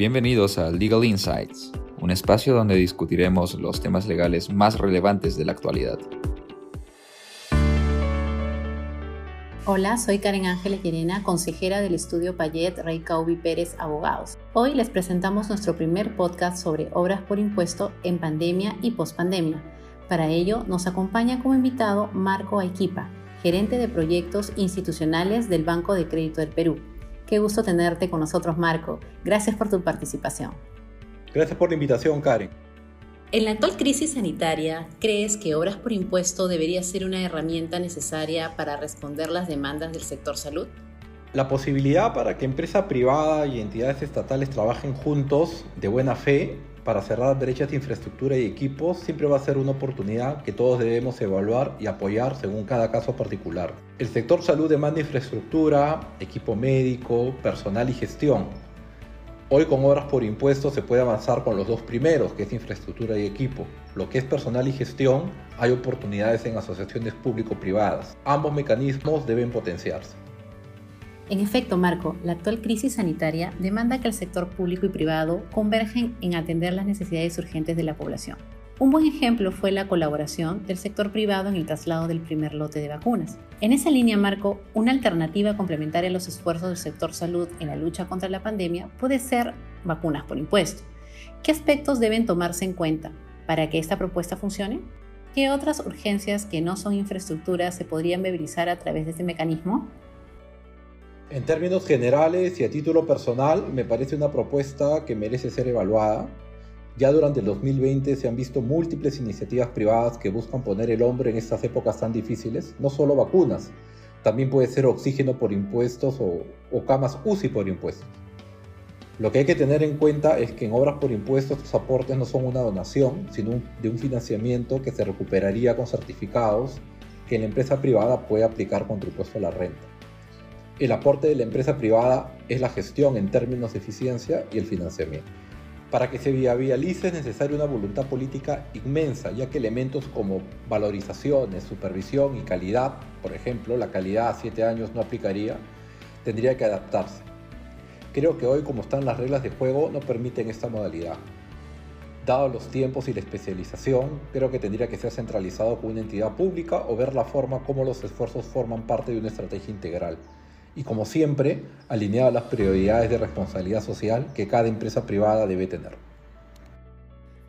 Bienvenidos a Legal Insights, un espacio donde discutiremos los temas legales más relevantes de la actualidad. Hola, soy Karen Ángeles Llerena, consejera del estudio Payet Rey Caubi Pérez Abogados. Hoy les presentamos nuestro primer podcast sobre obras por impuesto en pandemia y pospandemia. Para ello nos acompaña como invitado Marco Aiquipa, gerente de proyectos institucionales del Banco de Crédito del Perú. Qué gusto tenerte con nosotros, Marco. Gracias por tu participación. Gracias por la invitación, Karen. En la actual crisis sanitaria, ¿crees que obras por impuesto debería ser una herramienta necesaria para responder las demandas del sector salud? La posibilidad para que empresa privada y entidades estatales trabajen juntos de buena fe para cerrar brechas de infraestructura y equipos siempre va a ser una oportunidad que todos debemos evaluar y apoyar según cada caso particular. El sector salud demanda infraestructura, equipo médico, personal y gestión. Hoy con obras por impuestos se puede avanzar con los dos primeros, que es infraestructura y equipo. Lo que es personal y gestión, hay oportunidades en asociaciones público-privadas. Ambos mecanismos deben potenciarse. En efecto, Marco, la actual crisis sanitaria demanda que el sector público y privado convergen en atender las necesidades urgentes de la población. Un buen ejemplo fue la colaboración del sector privado en el traslado del primer lote de vacunas. En esa línea, Marco, una alternativa complementaria a los esfuerzos del sector salud en la lucha contra la pandemia puede ser vacunas por impuesto. ¿Qué aspectos deben tomarse en cuenta para que esta propuesta funcione? ¿Qué otras urgencias que no son infraestructuras se podrían movilizar a través de este mecanismo? En términos generales y a título personal, me parece una propuesta que merece ser evaluada. Ya durante el 2020 se han visto múltiples iniciativas privadas que buscan poner el hombre en estas épocas tan difíciles, no solo vacunas, también puede ser oxígeno por impuestos o, o camas UCI por impuestos. Lo que hay que tener en cuenta es que en obras por impuestos estos aportes no son una donación, sino de un financiamiento que se recuperaría con certificados que la empresa privada puede aplicar contra impuesto a la renta. El aporte de la empresa privada es la gestión en términos de eficiencia y el financiamiento. Para que se viabilice es necesaria una voluntad política inmensa, ya que elementos como valorizaciones, supervisión y calidad, por ejemplo, la calidad a 7 años no aplicaría, tendría que adaptarse. Creo que hoy como están las reglas de juego no permiten esta modalidad. Dado los tiempos y la especialización, creo que tendría que ser centralizado con una entidad pública o ver la forma como los esfuerzos forman parte de una estrategia integral y como siempre, alineado a las prioridades de responsabilidad social que cada empresa privada debe tener.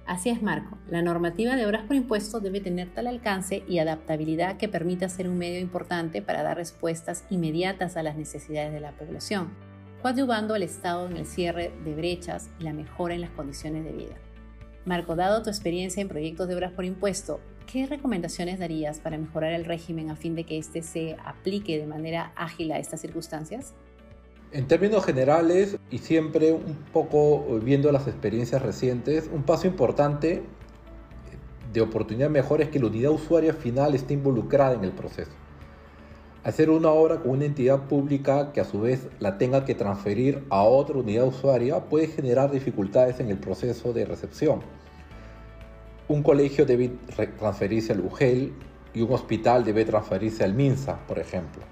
Así es, Marco. La normativa de obras por impuesto debe tener tal alcance y adaptabilidad que permita ser un medio importante para dar respuestas inmediatas a las necesidades de la población, coadyuvando al Estado en el cierre de brechas y la mejora en las condiciones de vida. Marco, dado tu experiencia en proyectos de obras por impuesto, ¿qué recomendaciones darías para mejorar el régimen a fin de que éste se aplique de manera ágil a estas circunstancias? En términos generales, y siempre un poco viendo las experiencias recientes, un paso importante de oportunidad mejor es que la unidad usuaria final esté involucrada en el proceso. Hacer una obra con una entidad pública que a su vez la tenga que transferir a otra unidad usuaria puede generar dificultades en el proceso de recepción un colegio debe transferirse al UGEL y un hospital debe transferirse al MINSA, por ejemplo.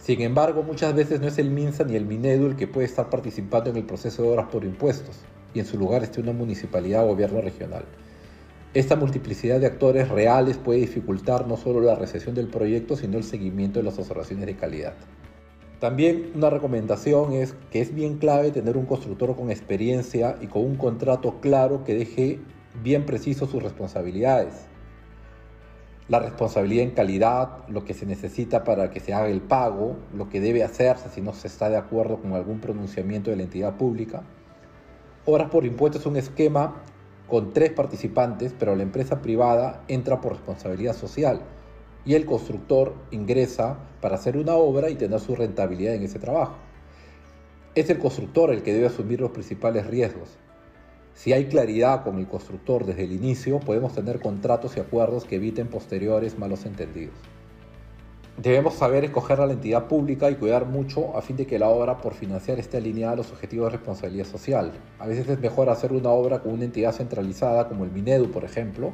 Sin embargo, muchas veces no es el MINSA ni el MINEDU el que puede estar participando en el proceso de obras por impuestos, y en su lugar esté una municipalidad o gobierno regional. Esta multiplicidad de actores reales puede dificultar no solo la recepción del proyecto, sino el seguimiento de las observaciones de calidad. También una recomendación es que es bien clave tener un constructor con experiencia y con un contrato claro que deje bien preciso sus responsabilidades. La responsabilidad en calidad, lo que se necesita para que se haga el pago, lo que debe hacerse si no se está de acuerdo con algún pronunciamiento de la entidad pública. Horas por impuesto es un esquema con tres participantes, pero la empresa privada entra por responsabilidad social y el constructor ingresa para hacer una obra y tener su rentabilidad en ese trabajo. Es el constructor el que debe asumir los principales riesgos. Si hay claridad con el constructor desde el inicio, podemos tener contratos y acuerdos que eviten posteriores malos entendidos. Debemos saber escoger a la entidad pública y cuidar mucho a fin de que la obra por financiar esté alineada a los objetivos de responsabilidad social. A veces es mejor hacer una obra con una entidad centralizada como el Minedu, por ejemplo,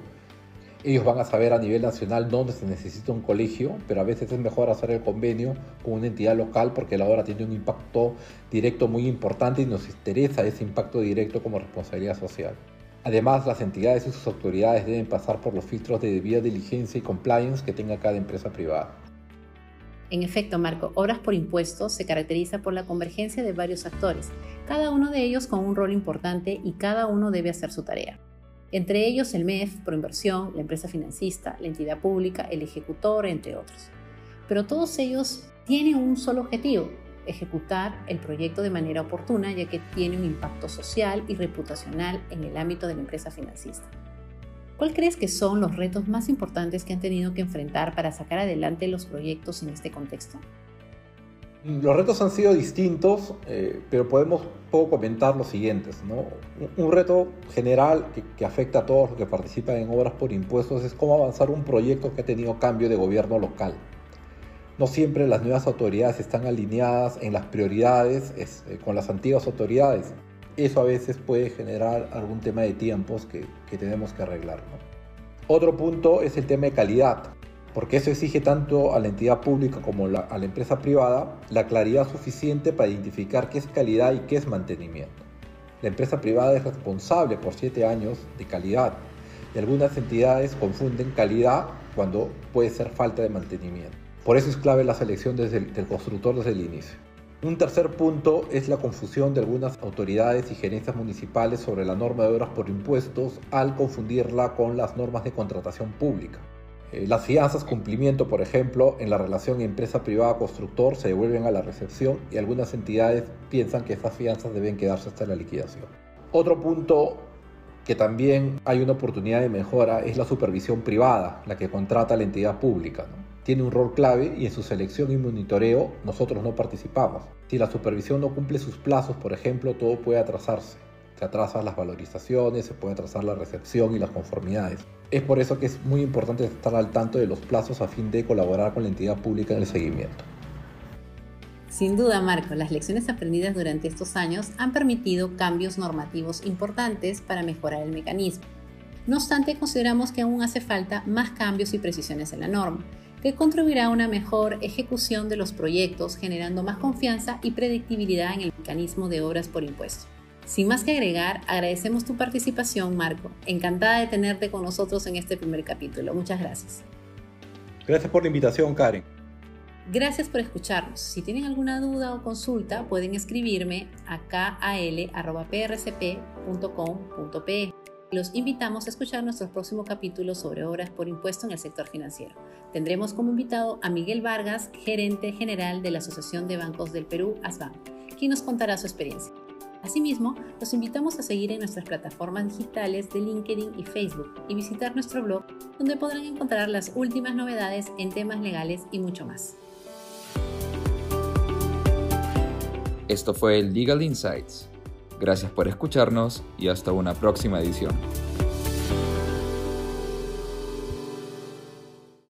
Ellos van a saber a nivel nacional dónde se necesita un colegio, pero a veces es mejor hacer el convenio con una entidad local porque la obra tiene un impacto directo muy importante y nos interesa ese impacto directo como responsabilidad social. Además, las entidades y sus autoridades deben pasar por los filtros de debida diligencia y compliance que tenga cada empresa privada. En efecto, Marco, Obras por Impuestos se caracteriza por la convergencia de varios actores, cada uno de ellos con un rol importante y cada uno debe hacer su tarea. Entre ellos el MEF, Proinversión, la empresa financista, la entidad pública, el ejecutor, entre otros. Pero todos ellos tienen un solo objetivo, ejecutar el proyecto de manera oportuna ya que tiene un impacto social y reputacional en el ámbito de la empresa financista. ¿Cuál crees que son los retos más importantes que han tenido que enfrentar para sacar adelante los proyectos en este contexto? Los retos han sido distintos, eh, pero podemos poco comentar los siguientes. Un, reto general que, que, afecta a todos los que participan en obras por impuestos es cómo avanzar un proyecto que ha tenido cambio de gobierno local. No siempre las nuevas autoridades están alineadas en las prioridades eh, con las antiguas autoridades. Eso a veces puede generar algún tema de tiempos que, tenemos que arreglar. Otro punto es el tema de calidad, porque eso exige tanto a la entidad pública como a la empresa privada la claridad suficiente para identificar qué es calidad y qué es mantenimiento. La empresa privada es responsable por siete años de calidad y algunas entidades confunden calidad cuando puede ser falta de mantenimiento. Por eso es clave la selección del constructor desde el inicio. Un tercer punto es la confusión de algunas autoridades y gerencias municipales sobre la norma de obras por impuestos al confundirla con las normas de contratación pública. Eh, las fianzas cumplimiento, por ejemplo, en la relación empresa privada-constructor se devuelven a la recepción y algunas entidades piensan que esas fianzas deben quedarse hasta la liquidación. Otro punto que también hay una oportunidad de mejora es la supervisión privada, la que contrata la entidad pública tiene un rol clave y en su selección y monitoreo nosotros no participamos. Si la supervisión no cumple sus plazos, por ejemplo, todo puede atrasarse. Se atrasan las valorizaciones, se puede atrasar la recepción y las conformidades. Es por eso que es muy importante estar al tanto de los plazos a fin de colaborar con la entidad pública en el seguimiento. Sin duda, Marco, las lecciones aprendidas durante estos años han permitido cambios normativos importantes para mejorar el mecanismo. No obstante, consideramos que aún hace falta más cambios y precisiones en la norma que contribuirá a una mejor ejecución de los proyectos, generando más confianza y predictibilidad en el mecanismo de obras por impuesto. Sin más que agregar, agradecemos tu participación, Marco. Encantada de tenerte con nosotros en este primer capítulo. Muchas gracias. Gracias por la invitación, Karen. Gracias por escucharnos. Si tienen alguna duda o consulta, pueden escribirme a kal.prcp.com.pe. Los invitamos a escuchar nuestros próximos capítulos sobre obras por impuesto en el sector financiero. Tendremos como invitado a Miguel Vargas, gerente general de la Asociación de Bancos del Perú, ASBAN, quien nos contará su experiencia. Asimismo, los invitamos a seguir en nuestras plataformas digitales de LinkedIn y Facebook y visitar nuestro blog donde podrán encontrar las últimas novedades en temas legales y mucho más. Esto fue Legal Insights Gracias por escucharnos y hasta una próxima edición.